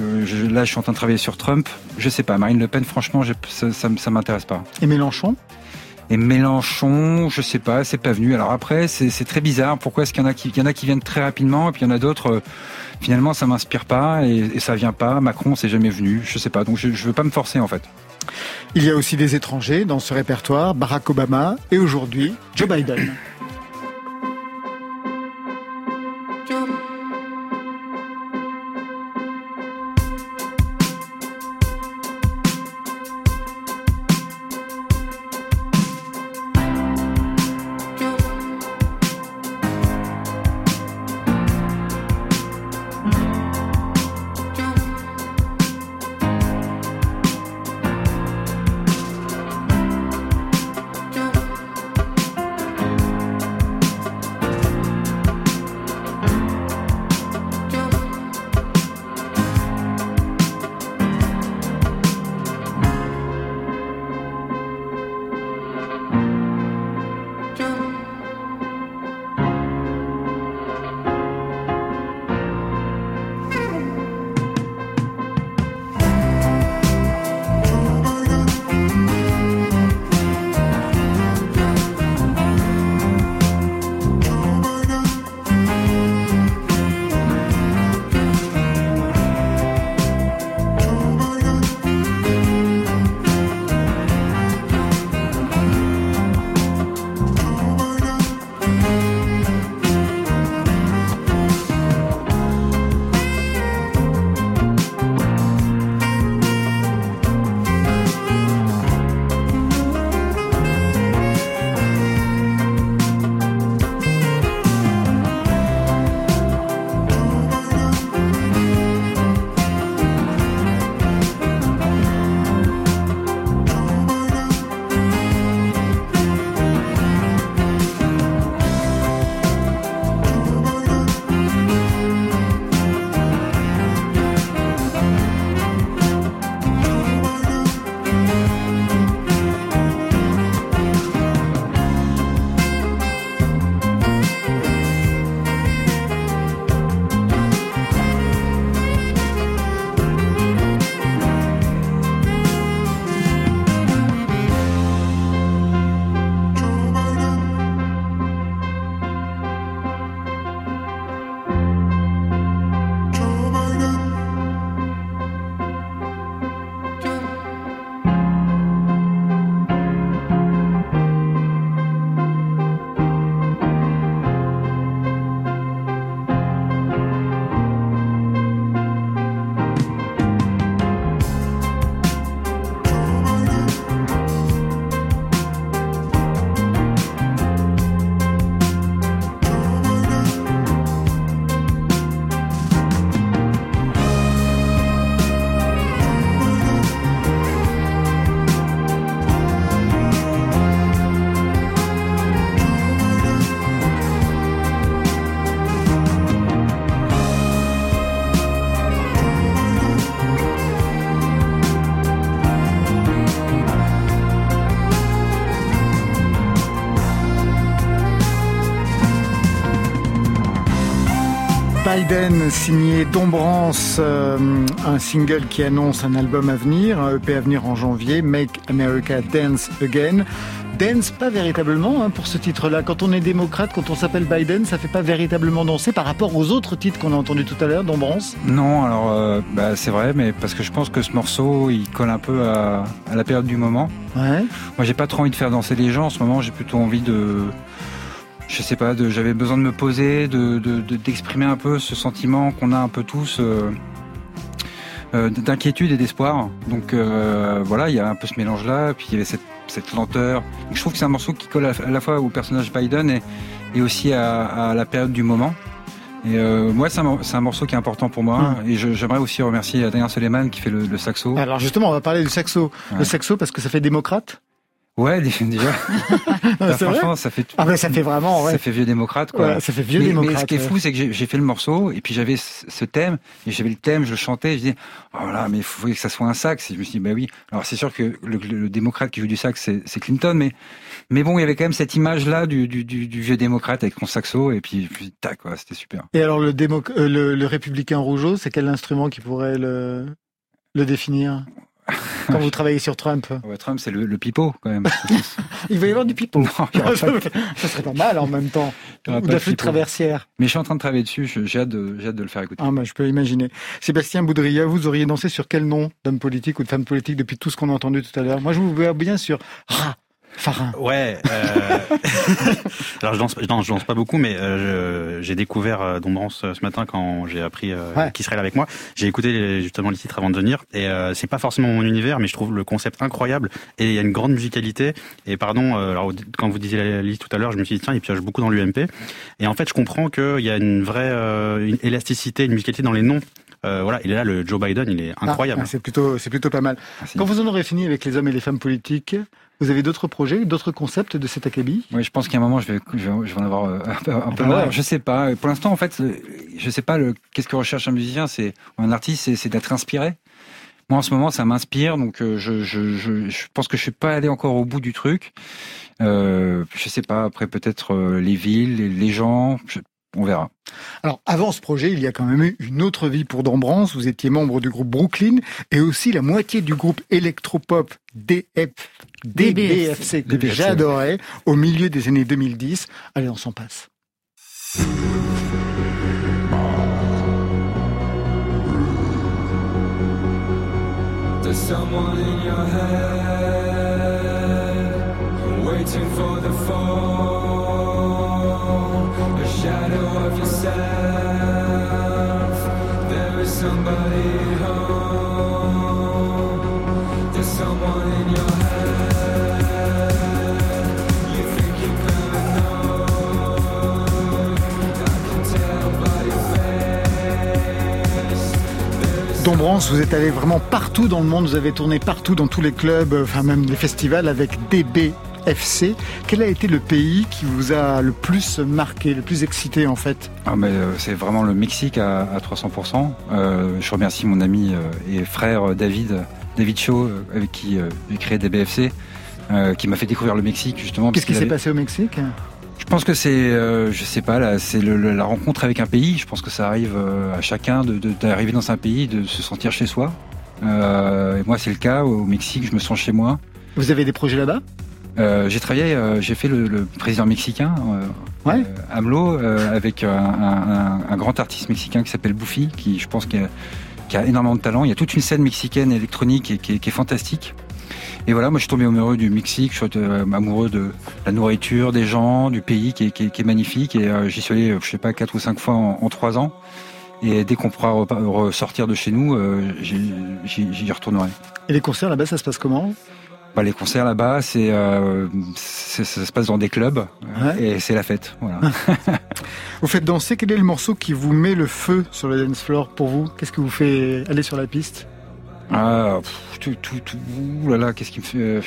Euh, je- là, je suis en train de travailler sur Trump. Je sais pas. Marine Le Pen, franchement, ça, ça, ça m'intéresse pas. Et Mélenchon? Et Mélenchon, je sais pas, c'est pas venu. Alors après, c'est c'est très bizarre. Pourquoi est-ce qu'il y en a qui, il y en a qui viennent très rapidement et puis il y en a d'autres, euh, finalement, ça m'inspire pas et, et ça vient pas. Macron, c'est jamais venu. Je sais pas. Donc je, je veux pas me forcer en fait. Il y a aussi des étrangers dans ce répertoire, Barack Obama et aujourd'hui Joe Biden. Biden, signé Dombrance, euh, un single qui annonce un album à venir, un EP à venir en janvier, Make America Dance Again. Dance, pas véritablement hein, pour ce titre-là. Quand on est démocrate, quand on s'appelle Biden, ça fait pas véritablement danser par rapport aux autres titres qu'on a entendus tout à l'heure, Dombrance Non, alors euh, bah, c'est vrai, mais parce que je pense que ce morceau, il colle un peu à, à la période du moment. Ouais. Moi, j'ai pas trop envie de faire danser les gens en ce moment. J'ai plutôt envie de je sais pas, j'avais besoin de me poser, de, de- de- d'exprimer un peu ce sentiment qu'on a un peu tous euh, euh, d'inquiétude et d'espoir. Donc euh, voilà, il y a un peu ce mélange-là, puis il y avait cette, cette lenteur. Donc, je trouve que c'est un morceau qui colle à, la fois au personnage Biden et, et aussi à, à la période du moment. Et euh, moi, c'est un, un morceau qui est important pour moi. Et je- j'aimerais aussi remercier Adrien Suleiman qui fait le, le saxo. Alors justement, on va parler du saxo. Ouais. Le saxo parce que ça fait démocrate Ouais, déjà. Bah, vrai franchement, ça fait. Ah, mais ça fait vraiment, ouais. Ça fait vieux démocrate, quoi. Ouais, ça fait vieux mais, démocrate, Mais ce qui est fou, c'est que j'ai fait le morceau et puis j'avais ce thème et j'avais le thème, je le chantais, je disais, oh là, mais il faut que ça soit un sax. Et je me suis dit, bah oui. Alors c'est sûr que le, démocrate qui joue du sax, c'est Clinton, mais mais bon, il y avait quand même cette image-là du, du, du, du vieux démocrate avec son saxo et puis, puis tac, quoi, c'était super. Et alors le, démo- euh, le, le républicain rougeau, c'est quel instrument qui pourrait le, le définir? Quand vous travaillez sur Trump Ouais, Trump, c'est le, le pipeau quand même. Il va y avoir du pipeau. de- ça serait pas mal en même temps. Ou de la flûte traversière. Mais je suis en train de travailler dessus. J'ai hâte de, j'ai hâte de le faire écouter. Ah, bah, je peux imaginer. Sébastien Boudria, vous auriez dansé sur quel nom d'homme politique ou de femme politique depuis tout ce qu'on a entendu tout à l'heure? Moi, je vous vois bien sur Ra, Farin. Ouais. euh, Alors je danse, je danse, je danse pas beaucoup, mais euh, j'ai découvert euh, Dombrance euh, ce matin quand j'ai appris euh, Ouais. qui serait là avec moi. J'ai écouté les- justement les titres avant de venir, et euh, c'est pas forcément mon univers, mais je trouve le concept incroyable et il y a une grande musicalité. Et pardon, euh, alors quand vous disiez la liste tout à l'heure, je me suis dit tiens, il pioche beaucoup dans l'UMP. Et en fait, je comprends qu'il y a une vraie euh, une élasticité, une musicalité dans les noms. Euh, voilà, il est là, le Joe Biden, il est incroyable. Ah, c'est plutôt, c'est plutôt pas mal. Quand vous en aurez fini avec les hommes et les femmes politiques, vous avez d'autres projets, d'autres concepts de cet acabit? Oui, je pense qu'à un moment, je vais, je vais, je vais en avoir euh, un peu, un peu Ah marre. ouais. Je sais pas. Pour l'instant, en fait, euh, je sais pas le, qu'est-ce que recherche un musicien, c'est, ou un artiste, c'est, c'est d'être inspiré. Moi, en ce moment, ça m'inspire, donc euh, je, je, je, je pense que je suis pas allé encore au bout du truc. Euh, je sais pas. Après, peut-être les villes, les, les gens. On verra. Alors, avant ce projet, il y a quand même eu une autre vie pour Dombrance. Vous étiez membre du groupe Brooklyn et aussi la moitié du groupe électropop DF, DBFC que DBFC. j'adorais au milieu des années 2010. Allez, on s'en passe. There's someone in your head waiting for the fall, Dombrance, vous êtes allé vraiment partout dans le monde, vous avez tourné partout dans tous les clubs, euh, enfin même les festivals avec DBFC. Quel a été le pays qui vous a le plus marqué, le plus excité en fait? Ah, mais euh, c'est vraiment le Mexique à, à 300%. Euh, je remercie mon ami et frère David, David euh, avec qui j'ai créé DBFC, euh, qui m'a fait découvrir le Mexique justement. Qu'est-ce qui s'est avait- passé au Mexique? Je pense que c'est, euh, je sais pas, là, c'est le- le- la rencontre avec un pays. Je pense que ça arrive euh, à chacun de- de- d'arriver dans un pays, de se sentir chez soi. Euh, et moi, c'est le cas au Mexique. Je me sens chez moi. Vous avez des projets là-bas? J'ai travaillé, j'ai fait le, le président mexicain, euh, AMLO, avec un, un- un- un grand artiste mexicain qui s'appelle Bouffi, qui je pense qui a, qui a énormément de talent. Il y a toute une scène mexicaine électronique et, qui, est, qui est fantastique. Et voilà, moi je suis tombé amoureux du Mexique, je suis euh, amoureux de la nourriture, des gens, du pays qui est, qui est- qui est magnifique. Et euh, j'y suis allé, je sais pas, quatre ou cinq fois en, en trois ans. Et dès qu'on pourra ressortir de chez nous, euh, j'y retournerai. Et les concerts là-bas, ça se passe comment? Bah, les concerts là-bas, c'est, euh, ça se passe dans des clubs et c'est la fête. Voilà. Vous faites danser, quel est le morceau qui vous met le feu sur le dance floor pour vous? Qu'est-ce qui vous fait aller sur la piste? Ah, pff, tout, tout, tout, ouh là là, qu'est-ce qui me fait euh,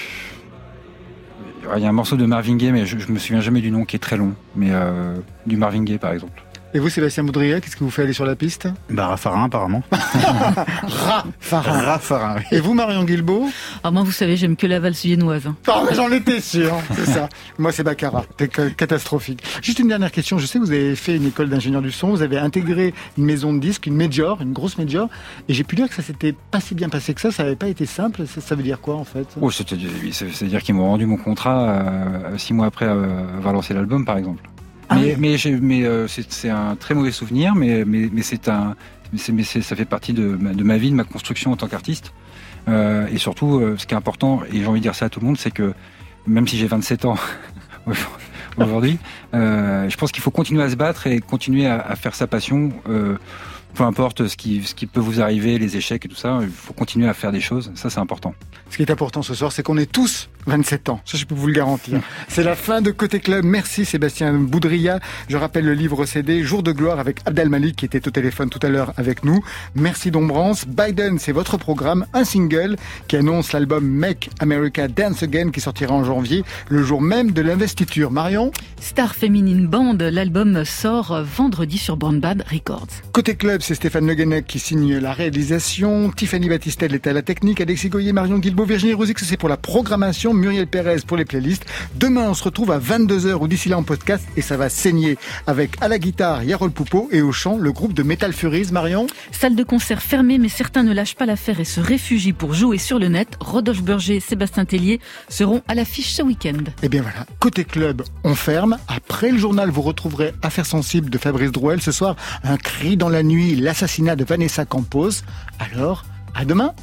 Il y a un morceau de Marvin Gaye, mais je, me souviens jamais du nom, qui est très long. Mais euh, du Marvin Gaye, par exemple. Et vous, Sébastien Boudria, qu'est-ce que vous faites aller sur la piste Bah, Raffarin, apparemment. Rafarin. Raffarin, oui. Et vous, Marion Guilbeault Ah, moi, vous savez, j'aime que la valse viennoise. Oh, mais j'en étais sûr, c'est ça. Moi, c'est Baccarat. C'est que- catastrophique. Juste une dernière question. Je sais que vous avez fait une école d'ingénieur du son. Vous avez intégré une maison de disques, une major, une grosse major. Et j'ai pu dire que ça s'était pas si bien passé que ça. Ça n'avait pas été simple. Ça, veut dire quoi, en fait? Oh, c'est- c'est- C'est-à-dire qu'ils m'ont rendu mon contrat euh, six mois après euh, avoir lancé l'album, par exemple. Ah mais oui. mais, j'ai- mais euh, c'est c'est un très mauvais souvenir, mais, mais, mais c'est un, mais c'est- mais c'est- ça fait partie de ma, de ma vie, de ma construction en tant qu'artiste. Euh, et surtout, euh, ce qui est important, et j'ai envie de dire ça à tout le monde, c'est que même si j'ai 27 ans aujourd'hui, euh, je pense qu'il faut continuer à se battre et continuer à, à faire sa passion. euh, peu importe ce qui, ce qui peut vous arriver, les échecs et tout ça, il faut continuer à faire des choses. Ça, c'est important. Ce qui est important ce soir, c'est qu'on est tous 27 ans. Ça, je peux vous le garantir. C'est la fin de Côté Club. Merci Sébastien Boudria. Je rappelle le livre CD Jour de gloire avec Abdel Malik qui était au téléphone tout à l'heure avec nous. Merci Dombrance. Biden, c'est votre programme. Un single qui annonce l'album Make America Dance Again qui sortira en janvier, le jour même de l'investiture. Marion? Star Féminine Band, l'album sort vendredi sur Born Bad Records. Côté club, c'est Stéphane Le Guenec qui signe la réalisation. Tiffany Battistel est à la technique. Alexis Goyer, Marion Guilbeault, Virginie Rosix, c'est pour la programmation. Muriel Pérez pour les playlists. Demain, on se retrouve à 22h ou d'ici là en podcast et ça va saigner avec à la guitare Yarol Poupeau et au chant le groupe de Metal Furies. Marion Salle de concert fermée, mais certains ne lâchent pas l'affaire et se réfugient pour jouer sur le net. Rodolphe Burger et Sébastien Tellier seront à l'affiche ce week-end. Eh bien voilà, côté club, on ferme. Après le journal, vous retrouverez Affaires sensibles de Fabrice Drouel. Ce soir, un cri dans la nuit, l'assassinat de Vanessa Campos. Alors, à demain